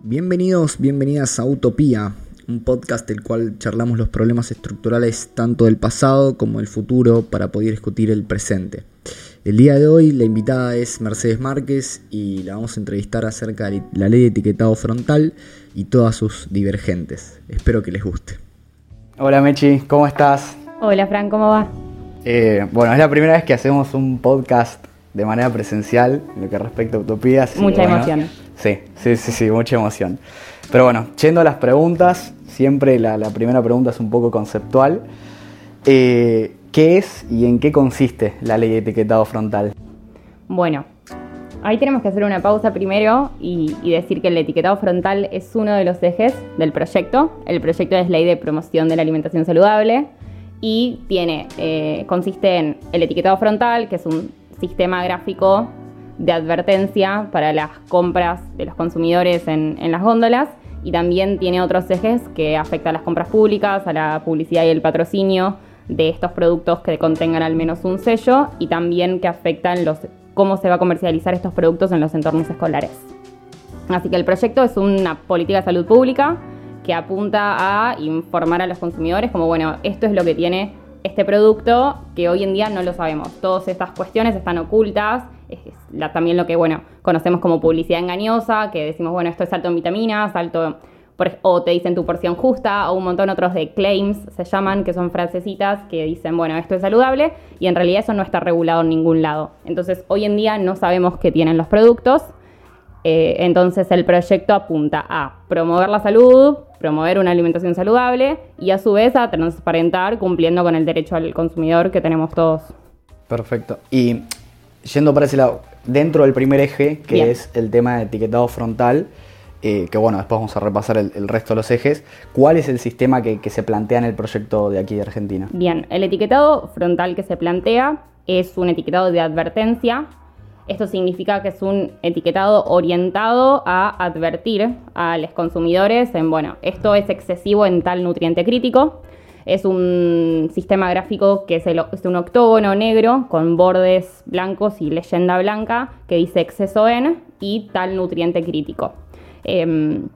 Bienvenidos, bienvenidas a Utopía, un podcast el cual charlamos los problemas estructurales tanto del pasado como del futuro para poder discutir el presente. El día de hoy la invitada es Mercedes Márquez y la vamos a entrevistar acerca de la ley de etiquetado frontal y todas sus divergentes. Espero que les guste. Hola Mechi, ¿cómo estás? Hola Fran, ¿cómo va? Eh, bueno, es la primera vez que hacemos un podcast de manera presencial en lo que respecta a utopías. Mucha emoción. Sí, sí, sí, sí, mucha emoción. Pero bueno, yendo a las preguntas, siempre la, primera pregunta es un poco conceptual. Eh, ¿Qué es y en qué consiste la ley de etiquetado frontal? Bueno, ahí tenemos que hacer una pausa primero y, decir que el etiquetado frontal es uno de los ejes del proyecto. El proyecto es Ley de Promoción de la Alimentación Saludable y tiene, eh, consiste en el etiquetado frontal, que es un sistema gráfico de advertencia para las compras de los consumidores en, las góndolas y también tiene otros ejes que afectan a las compras públicas, a la publicidad y el patrocinio de estos productos que contengan al menos un sello y también que afectan los, cómo se va a comercializar estos productos en los entornos escolares. Así que el proyecto es una política de salud pública que apunta a informar a los consumidores como, bueno, esto es lo que tiene este producto que hoy en día no lo sabemos. Todas estas cuestiones están ocultas. Es también lo que, bueno, conocemos como publicidad engañosa, que decimos, bueno, esto es alto en vitaminas, alto... o te dicen tu porción justa, o un montón otros de claims, se llaman, que son frasecitas que dicen, bueno, esto es saludable, y en realidad eso no está regulado en ningún lado. Entonces, hoy en día no sabemos qué tienen los productos, eh, entonces el proyecto apunta a promover la salud, promover una alimentación saludable y a su vez a transparentar cumpliendo con el derecho al consumidor que tenemos todos. Perfecto. Y yendo para ese lado, dentro del primer eje, que es el tema de etiquetado frontal, eh, que bueno, después vamos a repasar el, resto de los ejes, ¿cuál es el sistema que, que se plantea en el proyecto de aquí de Argentina? Bien, el etiquetado frontal que se plantea es un etiquetado de advertencia esto significa que es un etiquetado orientado a advertir a los consumidores en, bueno, esto es excesivo en tal nutriente crítico. Es un sistema gráfico que es, un octógono negro con bordes blancos y leyenda blanca que dice exceso en y tal nutriente crítico. Em,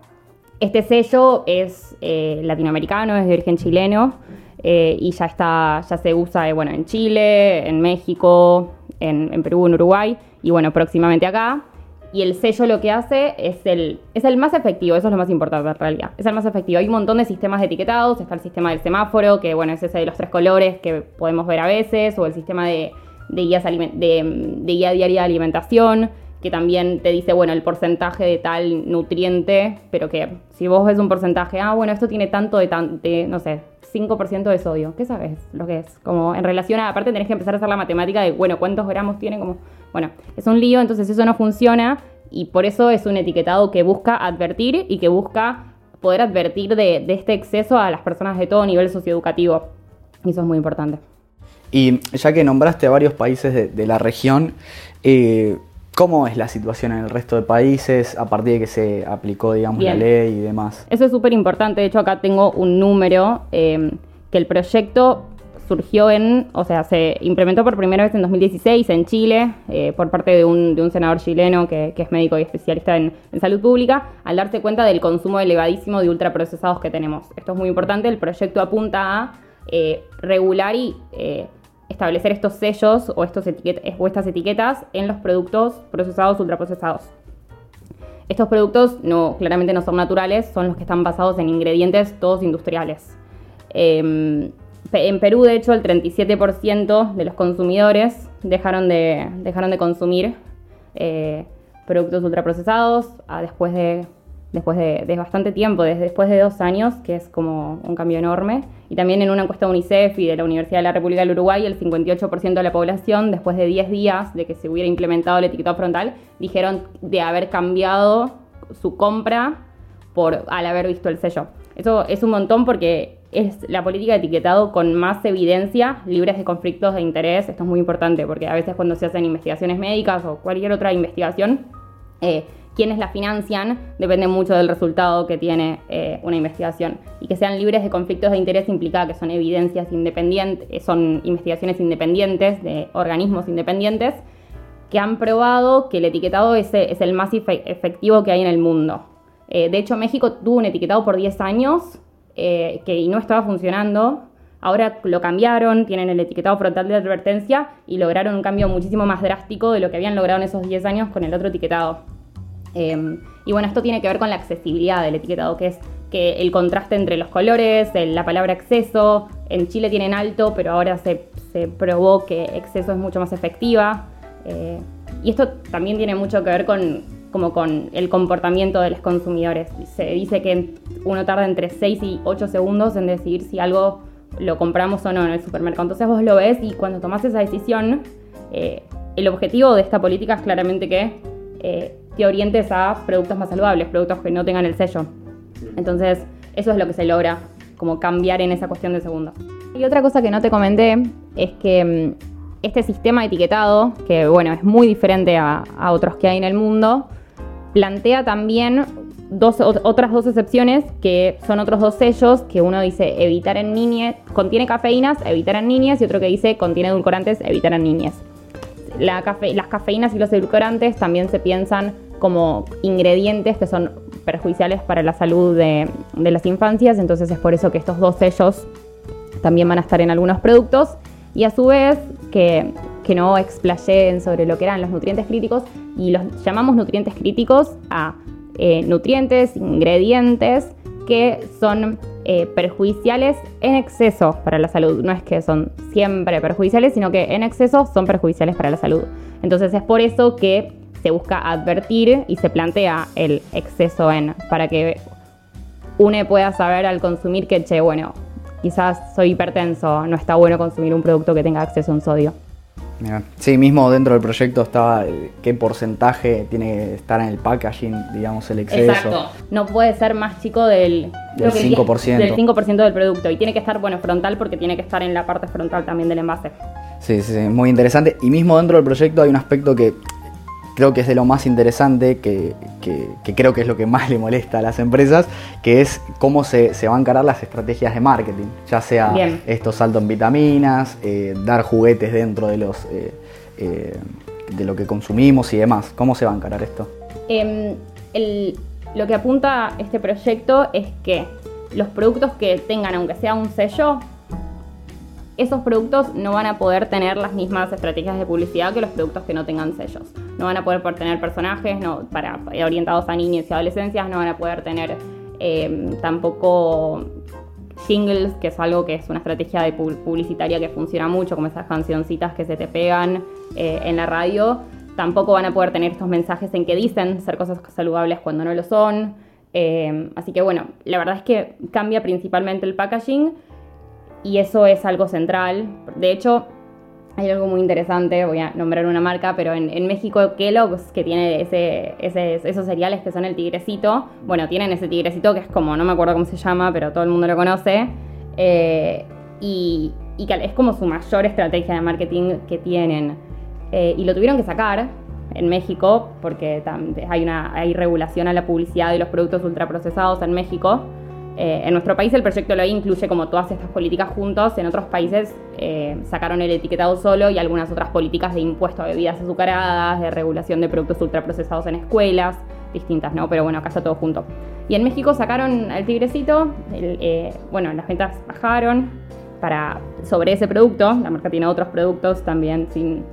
este sello es eh, latinoamericano, es de origen chileno eh, y ya, está, ya se usa eh, bueno, en Chile, en México, en, en Perú, en Uruguay y bueno, próximamente acá. Y el sello lo que hace es el, es el más efectivo, eso es lo más importante en realidad. Es el más efectivo. Hay un montón de sistemas de etiquetados, está el sistema del semáforo, que bueno, es ese de los tres colores que podemos ver a veces, o el sistema de, de, guías de, guía diaria de alimentación, que también te dice, bueno, el porcentaje de tal nutriente, pero que si vos ves un porcentaje, ah, bueno, esto tiene tanto de, tan, de no sé, 5% de sodio. ¿Qué sabes lo que es? Como en relación a, aparte tenés que empezar a hacer la matemática de, bueno, cuántos gramos tiene, como, bueno, es un lío, entonces eso no funciona y por eso es un etiquetado que busca advertir y que busca poder advertir de, este exceso a las personas de todo nivel socioeducativo. Y eso es muy importante. Y ya que nombraste a varios países de, la región, eh, ¿Cómo es la situación en el resto de países a partir de que se aplicó, digamos, la ley y demás? Eso es súper importante. De hecho, acá tengo un número eh, que el proyecto surgió en, o sea, se implementó por primera vez en 2016 en Chile eh, por parte de un, senador chileno que, es médico y especialista en, salud pública, al darse cuenta del consumo elevadísimo de ultraprocesados que tenemos. Esto es muy importante. El proyecto apunta a eh, regular y establecer estos sellos o estas etiquetas en los productos procesados, ultraprocesados. Estos productos no, claramente no son naturales, son los que están basados en ingredientes todos industriales. Em, en Perú, de hecho, el 37% de los consumidores dejaron de, dejaron de consumir eh, productos ultraprocesados a después de después de, bastante tiempo, desde después de dos años, que es como un cambio enorme. Y también en una encuesta de UNICEF y de la Universidad de la República del Uruguay, el 58% de la población, después de 10 días de que se hubiera implementado el etiquetado frontal, dijeron de haber cambiado su compra al haber visto el sello. Eso es un montón porque es la política de etiquetado con más evidencia, libres de conflictos de interés. Esto es muy importante porque a veces cuando se hacen investigaciones médicas o cualquier otra investigación, eh, quienes la financian depende mucho del resultado que tiene eh, una investigación. Y que sean libres de conflictos de interés implica que son evidencias independientes, eh, son investigaciones independientes de organismos independientes que han probado que el etiquetado es, el más efectivo que hay en el mundo. De hecho, México tuvo un etiquetado por 10 años eh, que no estaba funcionando. Ahora lo cambiaron, tienen el etiquetado frontal de advertencia y lograron un cambio muchísimo más drástico de lo que habían logrado en esos 10 años con el otro etiquetado. Em, y bueno, esto tiene que ver con la accesibilidad del etiquetado, que es que el contraste entre los colores, la palabra exceso, en Chile tienen alto, pero ahora se, probó que exceso es mucho más efectiva. Eh, y esto también tiene mucho que ver con, como con el comportamiento de los consumidores. Se dice que uno tarda entre 6 y 8 segundos en decidir si algo lo compramos o no en el supermercado. Entonces vos lo ves y cuando tomás esa decisión, eh, el objetivo de esta política es claramente que eh, te orientes a productos más saludables, productos que no tengan el sello. Entonces, eso es lo que se logra, como cambiar en esa cuestión de segundos. Y otra cosa que no te comenté es que mm, este sistema etiquetado, que bueno, es muy diferente a, otros que hay en el mundo, plantea también dos, otras dos excepciones que son otros dos sellos que uno dice evitar en niñez, contiene cafeínas, evitar en niñez y otro que dice contiene edulcorantes, evitar en niñez. las cafeínas y los edulcorantes también se piensan como ingredientes que son perjudiciales para la salud de, las infancias, entonces es por eso que estos dos sellos también van a estar en algunos productos y a su vez que, no explayeen sobre lo que eran los nutrientes críticos y los llamamos nutrientes críticos a eh, nutrientes, ingredientes que son eh, perjudiciales en exceso para la salud. No es que son siempre perjudiciales, sino que en exceso son perjudiciales para la salud. Entonces es por eso que se busca advertir y se plantea el exceso en, para que uno pueda saber al consumir que, che, bueno, quizás soy hipertenso, no está bueno consumir un producto que tenga acceso a un sodio. Sí, mismo dentro del proyecto estaba qué porcentaje tiene que estar en el packaging, digamos, el exceso. Exacto. No puede ser más chico del, del 5%. Del 5% del producto. Y tiene que estar, bueno, frontal porque tiene que estar en la parte frontal también del envase. Sí, sí, sí, muy interesante. Y mismo dentro del proyecto hay un aspecto que creo que es de lo más interesante, que, creo que es lo que más le molesta a las empresas, que es cómo se, van a encarar las estrategias de marketing, ya sea estos saltos en vitaminas, eh, dar juguetes dentro de los eh, eh, de lo que consumimos y demás. ¿Cómo se va a encarar esto? Em, lo que apunta este proyecto es que los productos que tengan, aunque sea un sello, esos productos no van a poder tener las mismas estrategias de publicidad que los productos que no tengan sellos. No van a poder tener personajes para, orientados a niños y adolescencias, no van a poder tener em, tampoco singles, que es algo que es una estrategia publicitaria que funciona mucho, como esas cancioncitas que se te pegan eh, en la radio. Tampoco van a poder tener estos mensajes en que dicen ser cosas saludables cuando no lo son. Em, así que bueno, la verdad es que cambia principalmente el packaging y eso es algo central. De hecho, hay algo muy interesante, voy a nombrar una marca, pero en, México Kellogg's, que tiene ese, esos cereales que son el tigrecito, bueno, tienen ese tigrecito que es como, no me acuerdo cómo se llama, pero todo el mundo lo conoce, eh, y, que es como su mayor estrategia de marketing que tienen. Eh, y lo tuvieron que sacar en México, porque hay, una, hay regulación a la publicidad de los productos ultraprocesados en México. Eh, en nuestro país el proyecto LOI incluye como todas estas políticas juntos, en otros países eh, sacaron el etiquetado solo y algunas otras políticas de impuesto a bebidas azucaradas, de regulación de productos ultraprocesados en escuelas, distintas, ¿no? Pero bueno, acá está todo junto. Y en México sacaron al tigrecito, eh, bueno, las ventas bajaron para, sobre ese producto, la marca tiene otros productos también, sin,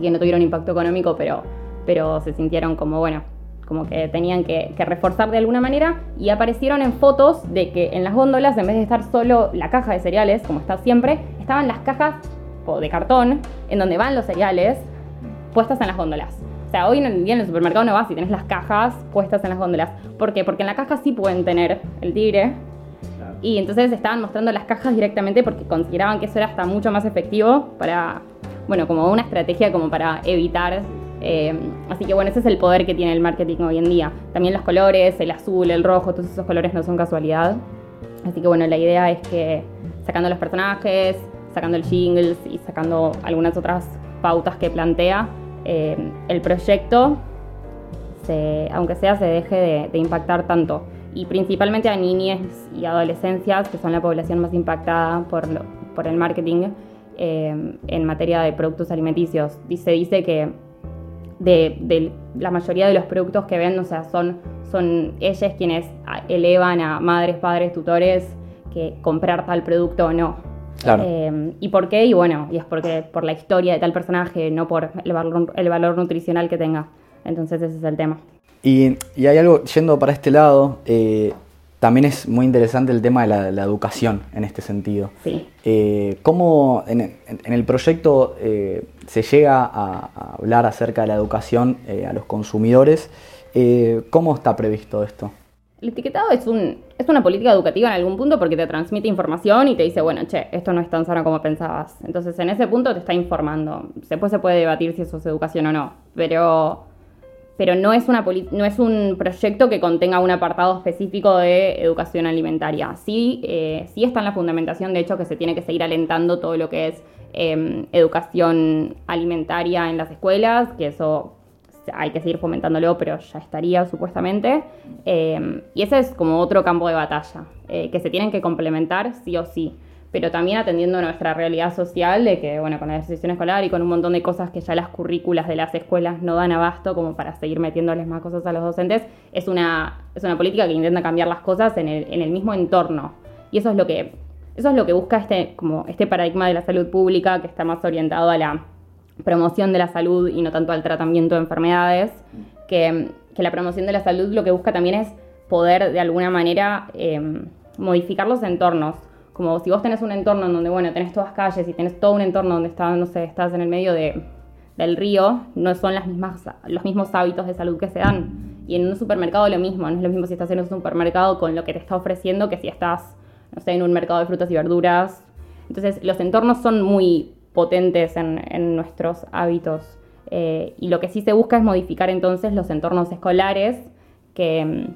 que no tuvieron impacto económico, pero, pero se sintieron como, bueno, como que tenían que, reforzar de alguna manera y aparecieron en fotos de que en las góndolas, en vez de estar solo la caja de cereales, como está siempre, estaban las cajas o de cartón en donde van los cereales puestas en las góndolas. O sea, hoy en día en el supermercado no vas y tenés las cajas puestas en las góndolas. ¿Por qué? Porque en la caja sí pueden tener el tigre. Y entonces estaban mostrando las cajas directamente porque consideraban que eso era hasta mucho más efectivo para, bueno, como una estrategia como para evitar eh, así que bueno, ese es el poder que tiene el marketing hoy en día. También los colores, el azul, el rojo, todos esos colores no son casualidad. Así que bueno, la idea es que sacando los personajes, sacando el jingles y sacando algunas otras pautas que plantea, eh, el proyecto, aunque sea, se deje de, impactar tanto. Y principalmente a niñas y adolescencias, que son la población más impactada por, por el marketing eh, en materia de productos alimenticios. Se dice que de, la mayoría de los productos que ven, o sea, son, son ellas quienes elevan a madres, padres, tutores que comprar tal producto o no. Claro. Eh, ¿Y por qué? Y bueno, y es porque por la historia de tal personaje, no por el valor, el valor nutricional que tenga. Entonces ese es el tema. Y, hay algo, yendo para este lado, eh, también es muy interesante el tema de la, educación en este sentido. Sí. Eh, ¿Cómo en, el proyecto eh, se llega a, hablar acerca de la educación a los consumidores? ¿Cómo está previsto esto? El etiquetado es, un, es una política educativa en algún punto porque te transmite información y te dice, bueno, che, esto no es tan sano como pensabas. Entonces, en ese punto te está informando. Después se puede debatir si eso es educación o no. Pero pero no es, una no es un proyecto que contenga un apartado específico de educación alimentaria. Sí, eh, sí está en la fundamentación, de hecho, que se tiene que seguir alentando todo lo que es em, educación alimentaria en las escuelas, que eso hay que seguir fomentándolo, pero ya estaría supuestamente. Em, y ese es como otro campo de batalla, eh, que se tienen que complementar sí o sí pero también atendiendo nuestra realidad social de que, bueno, con la decisión escolar y con un montón de cosas que ya las currículas de las escuelas no dan abasto como para seguir metiéndoles más cosas a los docentes, es una, es una política que intenta cambiar las cosas en el, en el mismo entorno. Y eso es lo que, eso es lo que busca este, como este paradigma de la salud pública que está más orientado a la promoción de la salud y no tanto al tratamiento de enfermedades, que, que la promoción de la salud lo que busca también es poder de alguna manera eh, modificar los entornos como si vos tenés un entorno en donde, bueno, tenés todas calles y tenés todo un entorno donde estás, no sé, estás en el medio de, del río, no son las mismas, los mismos hábitos de salud que se dan. Y en un supermercado lo mismo, no es lo mismo si estás en un supermercado con lo que te está ofreciendo que si estás, no sé, en un mercado de frutas y verduras. Entonces, los entornos son muy potentes en, en nuestros hábitos. Eh, y lo que sí se busca es modificar entonces los entornos escolares que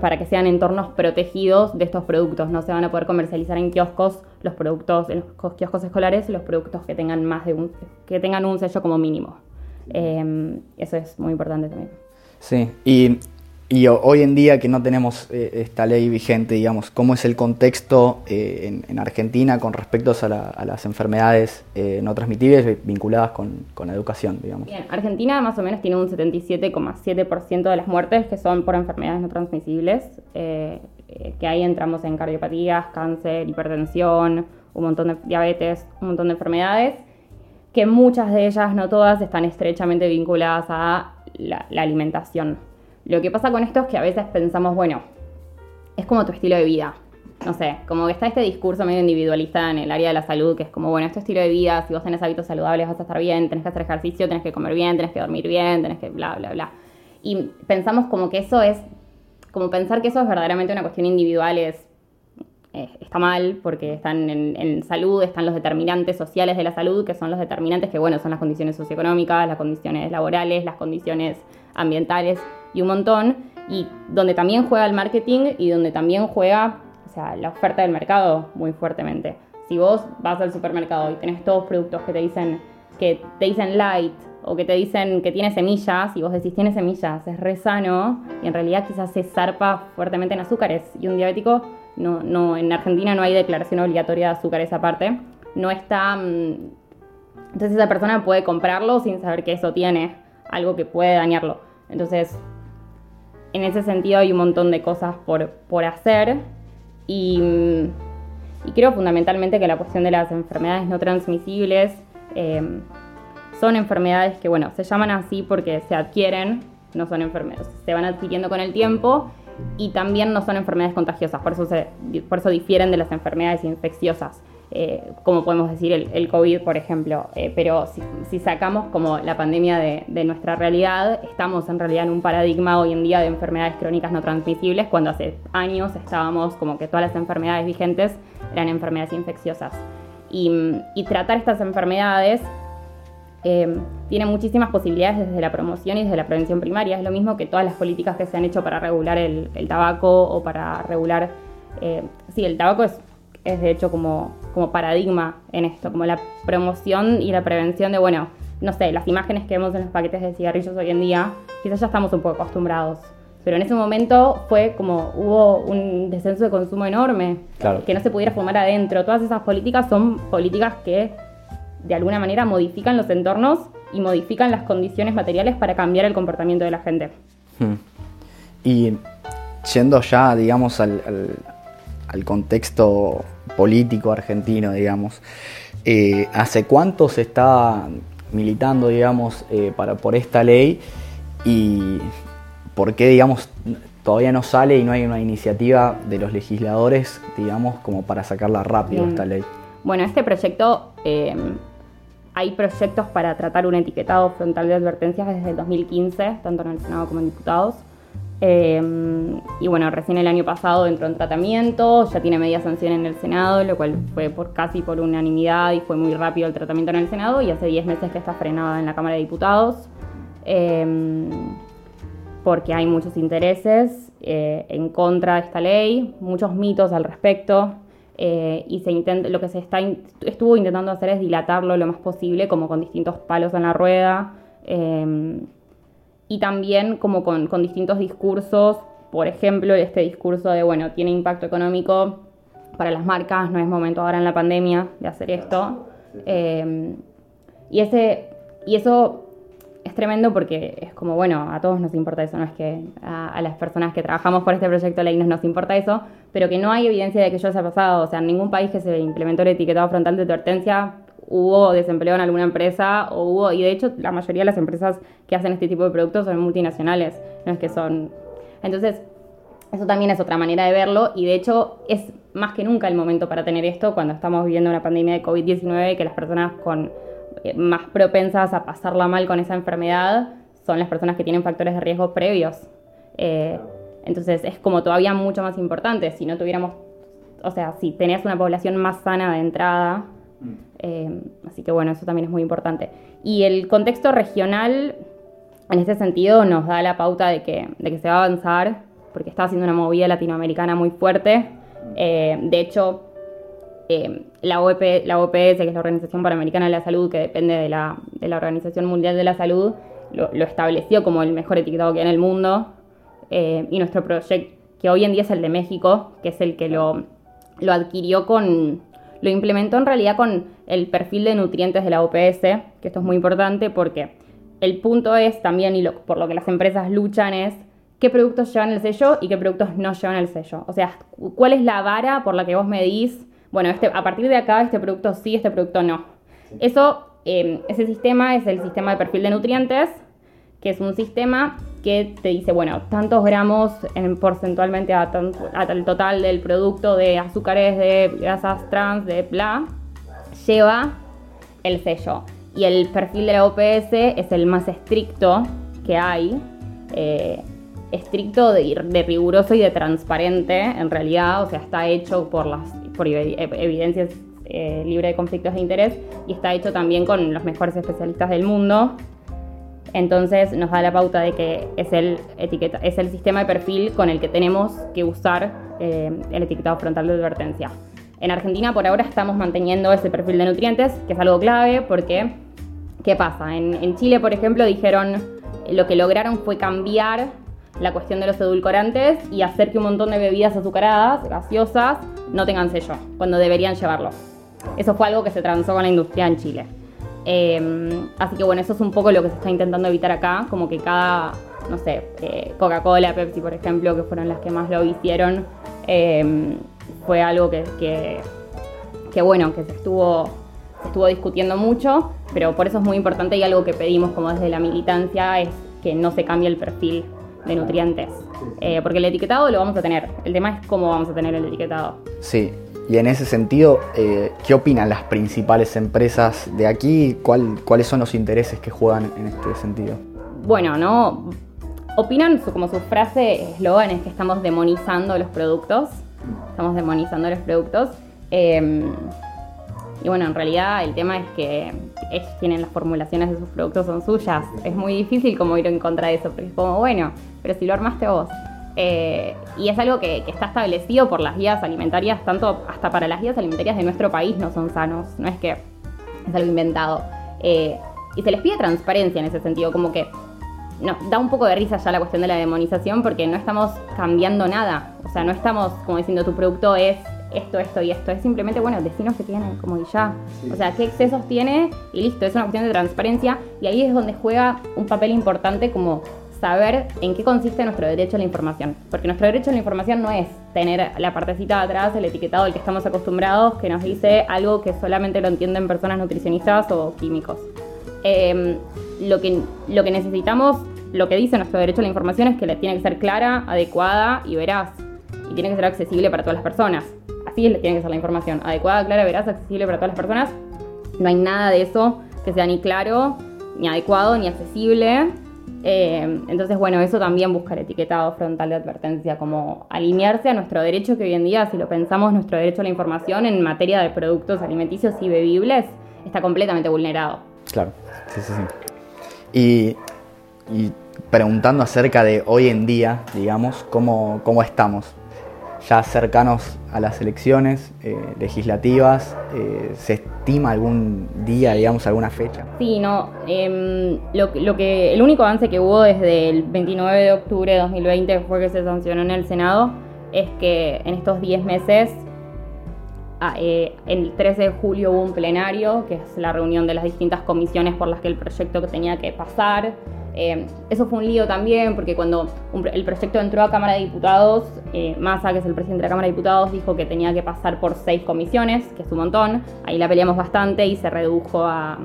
para que sean entornos protegidos de estos productos. No se van a poder comercializar en kioscos los productos, en los kioscos escolares, los productos que tengan más de un, que tengan un sello como mínimo. Em, eso es muy importante también. Sí, y y hoy en día que no tenemos eh, esta ley vigente, digamos, ¿cómo es el contexto eh, en, Argentina con respecto a, las enfermedades eh, no transmitibles vinculadas con, la educación? Bien, Argentina más o menos tiene un 77,7% de las muertes que son por enfermedades no transmisibles, que ahí entramos en cardiopatías, cáncer, hipertensión, un montón de diabetes, un montón de enfermedades, que muchas de ellas, no todas, están estrechamente vinculadas a la alimentación lo que pasa con esto es que a veces pensamos, bueno, es como tu estilo de vida. No sé, como que está este discurso medio individualista en el área de la salud, que es como, bueno, este estilo de vida, si vos tenés hábitos saludables vas a estar bien, tenés que hacer ejercicio, tenés que comer bien, tenés que dormir bien, tenés que bla, bla, bla. Y pensamos como que eso es, como pensar que eso es verdaderamente una cuestión individual es, eh, está mal, porque están en, salud, están los determinantes sociales de la salud, que son los determinantes que, bueno, son las condiciones socioeconómicas, las condiciones laborales, las condiciones ambientales y un montón, y donde también juega el marketing y donde también juega o sea, la oferta del mercado muy fuertemente. Si vos vas al supermercado y tenés todos productos que te dicen que te dicen light o que te dicen que tiene semillas y vos decís tiene semillas, es re sano y en realidad quizás se zarpa fuertemente en azúcares y un diabético no, no en Argentina no hay declaración obligatoria de azúcares aparte, no está mm, entonces esa persona puede comprarlo sin saber que eso tiene algo que puede dañarlo. Entonces, en ese sentido hay un montón de cosas por, por hacer y, creo fundamentalmente que la cuestión de las enfermedades no transmisibles em, son enfermedades que, bueno, se llaman así porque se adquieren, no son enfermedades, se van adquiriendo con el tiempo y también no son enfermedades contagiosas, por eso, por eso difieren de las enfermedades infecciosas. Eh, como podemos decir el, COVID, por ejemplo. Eh, pero si, sacamos como la pandemia de, nuestra realidad, estamos en realidad en un paradigma hoy en día de enfermedades crónicas no transmisibles, cuando hace años estábamos como que todas las enfermedades vigentes eran enfermedades infecciosas. Y, tratar estas enfermedades eh, tiene muchísimas posibilidades desde la promoción y desde la prevención primaria. Es lo mismo que todas las políticas que se han hecho para regular el, tabaco o para regular... sí, el tabaco es es de hecho como, como paradigma en esto, como la promoción y la prevención de, bueno, no sé, las imágenes que vemos en los paquetes de cigarrillos hoy en día, quizás ya estamos un poco acostumbrados. Pero en ese momento fue como hubo un descenso de consumo enorme, que no se pudiera fumar adentro. Todas esas políticas son políticas que de alguna manera modifican los entornos y modifican las condiciones materiales para cambiar el comportamiento de la gente. Hmm. Y yendo ya, digamos, al, contexto político argentino, digamos, eh, ¿hace cuánto se está militando, digamos, eh, para, por esta ley y por qué, digamos, todavía no sale y no hay una iniciativa de los legisladores, digamos, como para sacarla rápido esta ley? Bueno, este proyecto, eh, hay proyectos para tratar un etiquetado frontal de advertencias desde el 2015, tanto en el Senado como en diputados. Eh, y bueno, recién el año pasado entró en tratamiento, ya tiene media sanción en el Senado, lo cual fue por casi por unanimidad y fue muy rápido el tratamiento en el Senado y hace 10 meses que está frenada en la Cámara de Diputados. Eh, porque hay muchos intereses en contra de esta ley, muchos mitos al respecto. Eh, y se intenta, lo que se está, estuvo intentando hacer es dilatarlo lo más posible, como con distintos palos en la rueda, eh, y también como con, distintos discursos, por ejemplo, este discurso de, bueno, tiene impacto económico para las marcas, no es momento ahora en la pandemia de hacer esto. Eh, y, ese, y eso es tremendo porque es como, bueno, a todos nos importa eso, no es que a, las personas que trabajamos por este proyecto de ley nos, nos importa eso, pero que no hay evidencia de que eso haya pasado. O sea, en ningún país que se implementó el etiquetado frontal de advertencia hubo desempleo en alguna empresa o hubo, y de hecho la mayoría de las empresas que hacen este tipo de productos son multinacionales, no es que son... Entonces, eso también es otra manera de verlo y de hecho es más que nunca el momento para tener esto cuando estamos viviendo una pandemia de COVID-19 que las personas con eh, más propensas a pasarla mal con esa enfermedad son las personas que tienen factores de riesgo previos. Eh, entonces es como todavía mucho más importante. Si no tuviéramos, o sea, si tenías una población más sana de entrada, mm. eh, así que bueno, eso también es muy importante. Y el contexto regional, en ese sentido, nos da la pauta de que, de que se va a avanzar, porque está haciendo una movida latinoamericana muy fuerte. Mm. de hecho, eh, la, OEP, la OPS, que es la Organización Panamericana de la Salud, que depende de la, Organización Mundial de la Salud, lo, estableció como el mejor etiquetado que hay en el mundo. Eh, y nuestro proyecto, que hoy en día es el de México, que es el que lo, lo adquirió con, lo implementó en realidad con el perfil de nutrientes de la OPS, que esto es muy importante porque el punto es también, y por lo que las empresas luchan, es qué productos llevan el sello y qué productos no llevan el sello. O sea, cuál es la vara por la que vos medís bueno, este, a partir de acá este producto sí, este producto no. Eso, em, ese sistema es el sistema de perfil de nutrientes, que es un sistema que te dice, bueno, tantos gramos en, porcentualmente al total del producto de azúcares, de grasas trans, de bla, lleva el sello. Y el perfil de la OPS es el más estricto que hay. Eh, estricto, de, riguroso y de transparente, en realidad, o sea, está hecho por las por evidencias eh, libre de conflictos de interés y está hecho también con los mejores especialistas del mundo. Entonces nos da la pauta de que es el, etiqueta, es el sistema de perfil con el que tenemos que usar eh, el etiquetado frontal de advertencia. En Argentina por ahora estamos manteniendo ese perfil de nutrientes, que es algo clave porque, ¿qué pasa? En, en Chile, por ejemplo, dijeron, lo que lograron fue cambiar la cuestión de los edulcorantes y hacer que un montón de bebidas azucaradas, gaseosas, no tengan sello, cuando deberían llevarlo. Eso fue algo que se transó con la industria en Chile. Em, así que bueno, eso es un poco lo que se está intentando evitar acá, como que cada, no sé, eh, Coca-Cola, Pepsi, por ejemplo, que fueron las que más lo hicieron, em, fue algo que, que, bueno, que se estuvo, se estuvo discutiendo mucho, pero por eso es muy importante y algo que pedimos como desde la militancia es que no se cambie el perfil de nutrientes. Eh, porque el etiquetado lo vamos a tener. El tema es cómo vamos a tener el etiquetado. Sí. Y en ese sentido, eh, ¿qué opinan las principales empresas de aquí? ¿Cuál, ¿Cuáles son los intereses que juegan en este sentido? Bueno, no. Opinan, como su frase eslogan es que estamos demonizando los productos. Estamos demonizando los productos. Em, y bueno, en realidad el tema es que ellos tienen las formulaciones de sus productos, son suyas. Es muy difícil como ir en contra de eso, porque es como, bueno, pero si lo armaste vos. Eh, y es algo que, está establecido por las guías alimentarias, tanto hasta para las guías alimentarias de nuestro país no son sanos, no es que es algo inventado. Eh, y se les pide transparencia en ese sentido, como que no, da un poco de risa ya la cuestión de la demonización porque no estamos cambiando nada. O sea, no estamos como diciendo tu producto es esto, esto y esto. Es simplemente, bueno, decinos que tiene, como y ya. O sea, qué excesos tiene y listo. Es una cuestión de transparencia y ahí es donde juega un papel importante como saber en qué consiste nuestro derecho a la información. Porque nuestro derecho a la información no es tener la partecita de atrás, el etiquetado al que estamos acostumbrados, que nos dice algo que solamente lo entienden personas nutricionistas o químicos. Em, lo, que, lo que necesitamos, lo que dice nuestro derecho a la información es que tiene que ser clara, adecuada y veraz. Y tiene que ser accesible para todas las personas. Así tiene que ser la información. Adecuada, clara, veraz, accesible para todas las personas. No hay nada de eso que sea ni claro, ni adecuado, ni accesible eh, entonces, bueno, eso también busca el etiquetado frontal de advertencia, como alinearse a nuestro derecho que hoy en día, si lo pensamos, nuestro derecho a la información en materia de productos alimenticios y bebibles está completamente vulnerado. Claro, sí, sí, sí. Y, preguntando acerca de hoy en día, digamos, cómo, cómo estamos ya cercanos a las elecciones eh, legislativas, eh, ¿se estima algún día, digamos, alguna fecha? Sí, no. Em, lo, que, el único avance que hubo desde el 29 de octubre de 2020 fue que se sancionó en el Senado, es que en estos 10 meses, ah, eh, el 13 de julio hubo un plenario, que es la reunión de las distintas comisiones por las que el proyecto tenía que pasar. Eh, eso fue un lío también, porque cuando el proyecto entró a Cámara de Diputados, eh, Massa, que es el presidente de la Cámara de Diputados, dijo que tenía que pasar por seis comisiones, que es un montón. Ahí la peleamos bastante y se redujo a.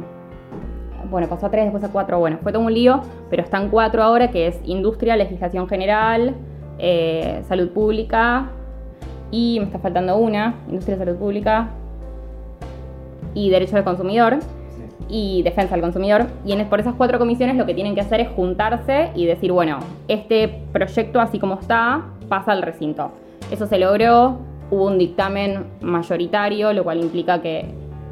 Bueno, pasó a tres, después a cuatro. Bueno, fue todo un lío, pero están cuatro ahora, que es Industria, Legislación General, eh, Salud Pública y me está faltando una, Industria, Salud Pública y Derecho del Consumidor y defensa del consumidor. Y en, por esas cuatro comisiones lo que tienen que hacer es juntarse y decir, bueno, este proyecto así como está pasa al recinto. Eso se logró, hubo un dictamen mayoritario, lo cual implica que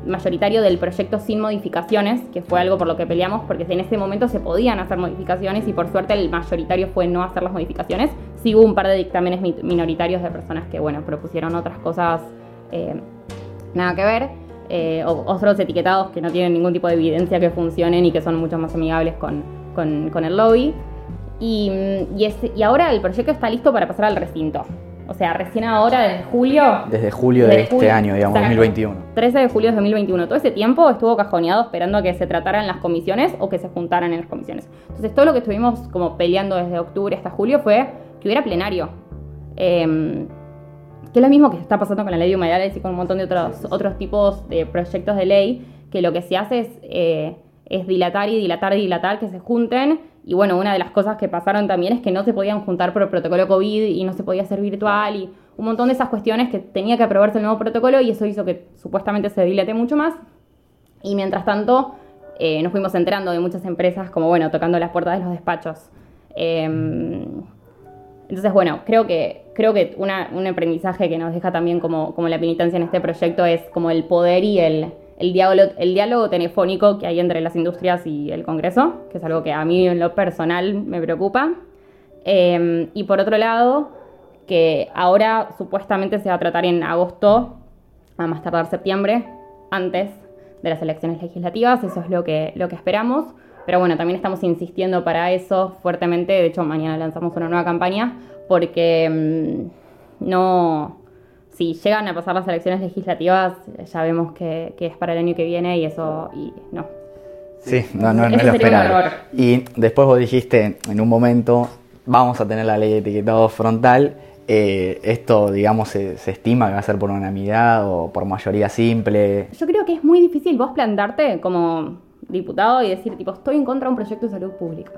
mayoritario del proyecto sin modificaciones, que fue algo por lo que peleamos, porque en ese momento se podían hacer modificaciones y por suerte el mayoritario fue no hacer las modificaciones. Sí hubo un par de dictámenes minoritarios de personas que, bueno, propusieron otras cosas eh, nada que ver eh, otros etiquetados que no tienen ningún tipo de evidencia que funcionen y que son mucho más amigables con, el lobby. Y, y, ahora el proyecto está listo para pasar al recinto. O sea, recién ahora, desde julio. Desde julio de este año, digamos, 2021. 13 de julio de 2021. Todo ese tiempo estuvo cajoneado esperando a que se trataran las comisiones o que se juntaran en las comisiones. Entonces, todo lo que estuvimos como peleando desde octubre hasta julio fue que hubiera plenario. Eh, que es lo mismo que está pasando con la ley de humedales y con un montón de otros, otros tipos de proyectos de ley, que lo que se hace es, eh, es dilatar y dilatar y dilatar, que se junten. Y bueno, una de las cosas que pasaron también es que no se podían juntar por el protocolo COVID y no se podía hacer virtual y un montón de esas cuestiones que tenía que aprobarse el nuevo protocolo y eso hizo que supuestamente se dilate mucho más. Y mientras tanto, eh, nos fuimos enterando de muchas empresas como, bueno, tocando las puertas de los despachos. Em, entonces, bueno, creo que, creo que un aprendizaje que nos deja también como, como, la penitencia en este proyecto es como el poder y el, el, diálogo, el diálogo telefónico que hay entre las industrias y el Congreso, que es algo que a mí en lo personal me preocupa. Em, y por otro lado, que ahora supuestamente se va a tratar en agosto, a más tardar septiembre, antes de las elecciones legislativas, eso es lo que, lo que esperamos. Pero bueno, también estamos insistiendo para eso fuertemente. De hecho, mañana lanzamos una nueva campaña porque mm, no. Si llegan a pasar las elecciones legislativas, ya vemos que, es para el año que viene y eso. Y no. Sí, no, no, no lo esperaba. Y después vos dijiste en un momento, vamos a tener la ley de etiquetado frontal. Eh, esto, digamos, se, se, estima que va a ser por unanimidad o por mayoría simple. Yo creo que es muy difícil vos plantarte como diputado y decir, tipo, estoy en contra de un proyecto de salud pública.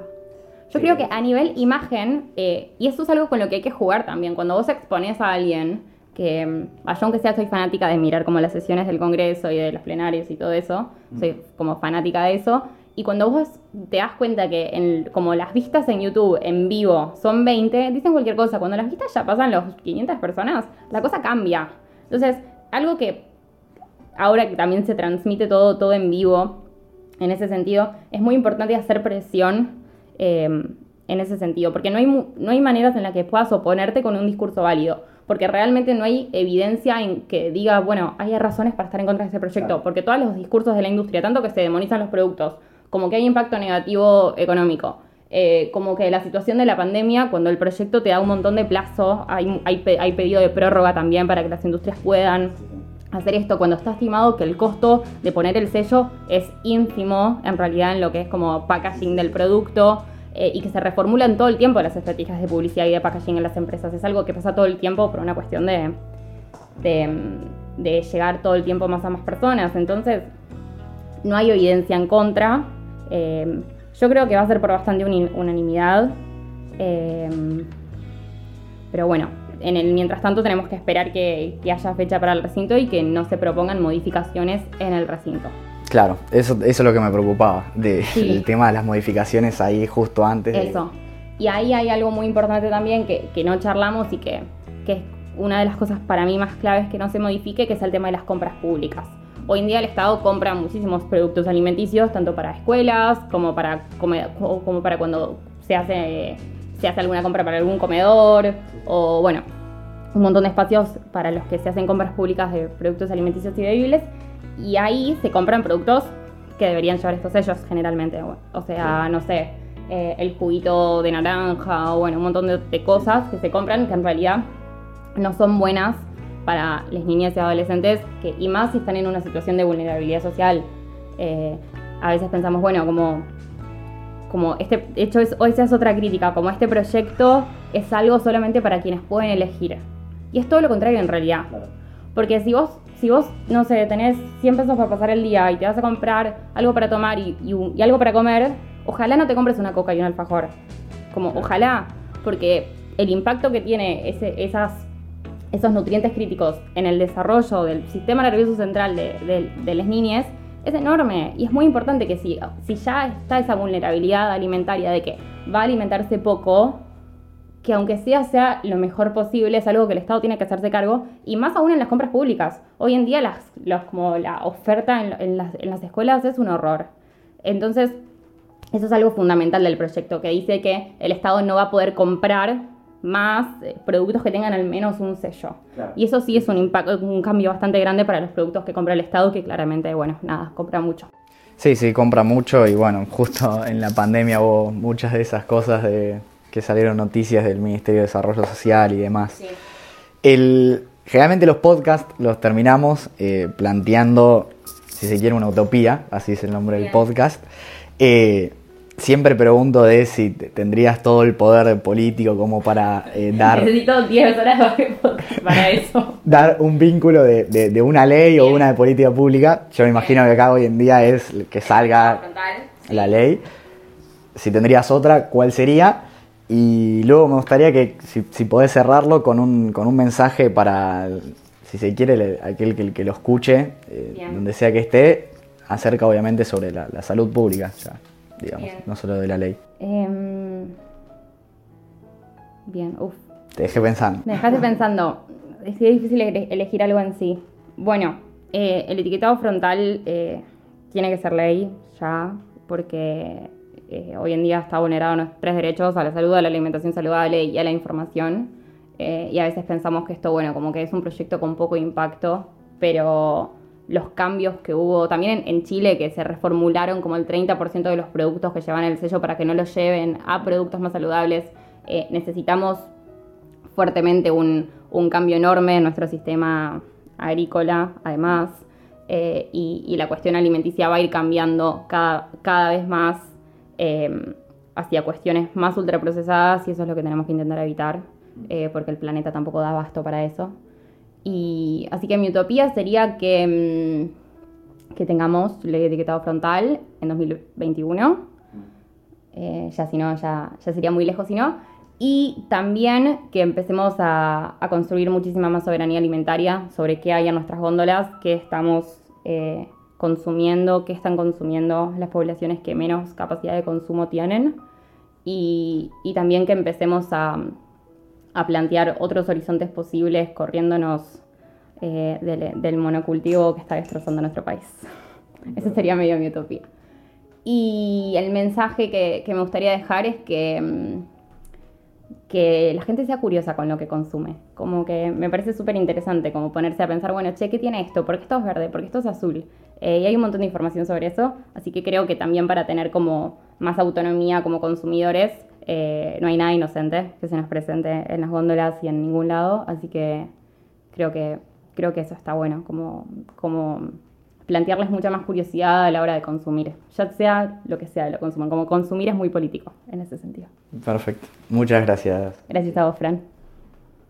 Yo creo que a nivel imagen, eh, y esto es algo con lo que hay que jugar también, cuando vos expones a alguien, que mm, yo aunque sea soy fanática de mirar como las sesiones del Congreso y de los plenarios y todo eso, mm. soy como fanática de eso, y cuando vos te das cuenta que en, como las vistas en YouTube en vivo son 20, dicen cualquier cosa, cuando las vistas ya pasan los 500 personas, la cosa cambia. Entonces, algo que ahora que también se transmite todo, todo en vivo, en ese sentido, es muy importante hacer presión eh, en ese sentido, porque no hay, no hay maneras en las que puedas oponerte con un discurso válido, porque realmente no hay evidencia en que diga, bueno, hay razones para estar en contra de ese proyecto, porque todos los discursos de la industria, tanto que se demonizan los productos, como que hay impacto negativo económico, eh, como que la situación de la pandemia, cuando el proyecto te da un montón de plazo, hay, hay, hay pedido de prórroga también para que las industrias puedan hacer esto cuando está estimado que el costo de poner el sello es ínfimo en realidad en lo que es como packaging del producto eh, y que se reformulan todo el tiempo las estrategias de publicidad y de packaging en las empresas. Es algo que pasa todo el tiempo por una cuestión de, de, llegar todo el tiempo más a más personas. Entonces, no hay evidencia en contra. Eh, yo creo que va a ser por bastante unanimidad. Eh, pero bueno, en el mientras tanto tenemos que esperar que, haya fecha para el recinto y que no se propongan modificaciones en el recinto. Claro, eso, eso es lo que me preocupaba, de, el tema de las modificaciones ahí justo antes. Eso. Y ahí hay algo muy importante también que, no charlamos y que, que es una de las cosas para mí más claves que no se modifique, que es el tema de las compras públicas. Hoy en día el Estado compra muchísimos productos alimenticios, tanto para escuelas como para, como para cuando se hace se hace alguna compra para algún comedor o bueno, un montón de espacios para los que se hacen compras públicas de productos alimenticios y bebibles. Y ahí se compran productos que deberían llevar estos sellos generalmente, o sea, no sé, eh, el juguito de naranja o bueno, un montón de, cosas que se compran que en realidad no son buenas para las niñas y adolescentes que, y más si están en una situación de vulnerabilidad social. Eh, a veces pensamos, bueno, como como este, de hecho, es, esa es otra crítica, como este proyecto es algo solamente para quienes pueden elegir. Y es todo lo contrario en realidad. Porque si vos, si vos, no sé, tenés 100 pesos para pasar el día y te vas a comprar algo para tomar y, algo para comer, ojalá no te compres una coca y un alfajor. Como, ojalá, porque el impacto que tiene ese, esas, esos nutrientes críticos en el desarrollo del sistema nervioso central de, de, de las niñas es enorme y es muy importante que si, si ya está esa vulnerabilidad alimentaria de que va a alimentarse poco, que aunque sea sea lo mejor posible, es algo que el Estado tiene que hacerse cargo, y más aún en las compras públicas. Hoy en día las, como la oferta en, las, en las escuelas es un horror. Entonces, eso es algo fundamental del proyecto, que dice que el Estado no va a poder comprar más eh, productos que tengan al menos un sello. Y eso sí es un impacto, un cambio bastante grande para los productos que compra el Estado, que claramente, bueno, nada, compra mucho. Sí, sí, compra mucho y bueno, justo en la pandemia hubo muchas de esas cosas de que salieron noticias del Ministerio de Desarrollo Social y demás. El, generalmente los podcasts los terminamos eh, planteando, si se quiere, una utopía, así es el nombre del podcast. Eh, siempre pregunto de si tendrías todo el poder político como para eh, dar... Necesito 10 horas para eso. Dar un vínculo de, una ley o una de política pública. Yo me imagino que acá hoy en día es que salga la ley. Si tendrías otra, ¿cuál sería? Y luego me gustaría que si, si podés cerrarlo con un, con un mensaje para, si se quiere, aquel que, que lo escuche, eh, donde sea que esté, acerca obviamente sobre la, salud pública digamos, no solo de la ley. Em, bien, uff. Te dejé pensando. Me dejaste pensando. Es difícil elegir algo en sí. Bueno, eh, el etiquetado frontal eh, tiene que ser ley ya, porque eh, hoy en día está vulnerado nuestros tres derechos a la salud, a la alimentación saludable y a la información. y a veces pensamos que esto, bueno, como que es un proyecto con poco impacto, pero los cambios que hubo también en, Chile, que se reformularon como el 30% de los productos que llevan el sello para que no los lleven a productos más saludables. Eh, necesitamos fuertemente un, cambio enorme en nuestro sistema agrícola, además, eh, y, la cuestión alimenticia va a ir cambiando cada, vez más eh, hacia cuestiones más ultraprocesadas y eso es lo que tenemos que intentar evitar, porque el planeta tampoco da abasto para eso. Y así que mi utopía sería que, mm, que tengamos ley de etiquetado frontal en 2021. Eh, ya si no, ya, ya sería muy lejos si no. Y también que empecemos a, a, construir muchísima más soberanía alimentaria sobre qué hay en nuestras góndolas, qué estamos eh, consumiendo, qué están consumiendo las poblaciones que menos capacidad de consumo tienen. Y, y también que empecemos a, a plantear otros horizontes posibles corriéndonos eh, del, monocultivo que está destrozando nuestro país. Esa sería medio mi utopía. Y el mensaje que, me gustaría dejar es que, mm, que la gente sea curiosa con lo que consume. Como que me parece súper interesante como ponerse a pensar, bueno, che, ¿qué tiene esto? ¿Por qué esto es verde? ¿Por qué esto es azul? Eh, y hay un montón de información sobre eso, así que creo que también para tener como más autonomía como consumidores, eh, no hay nada inocente que se nos presente en las góndolas y en ningún lado, así que creo que, creo que eso está bueno, como, como plantearles mucha más curiosidad a la hora de consumir, ya sea lo que sea lo consuman, como consumir es muy político en ese sentido. Perfecto, muchas gracias. Gracias a vos, Fran.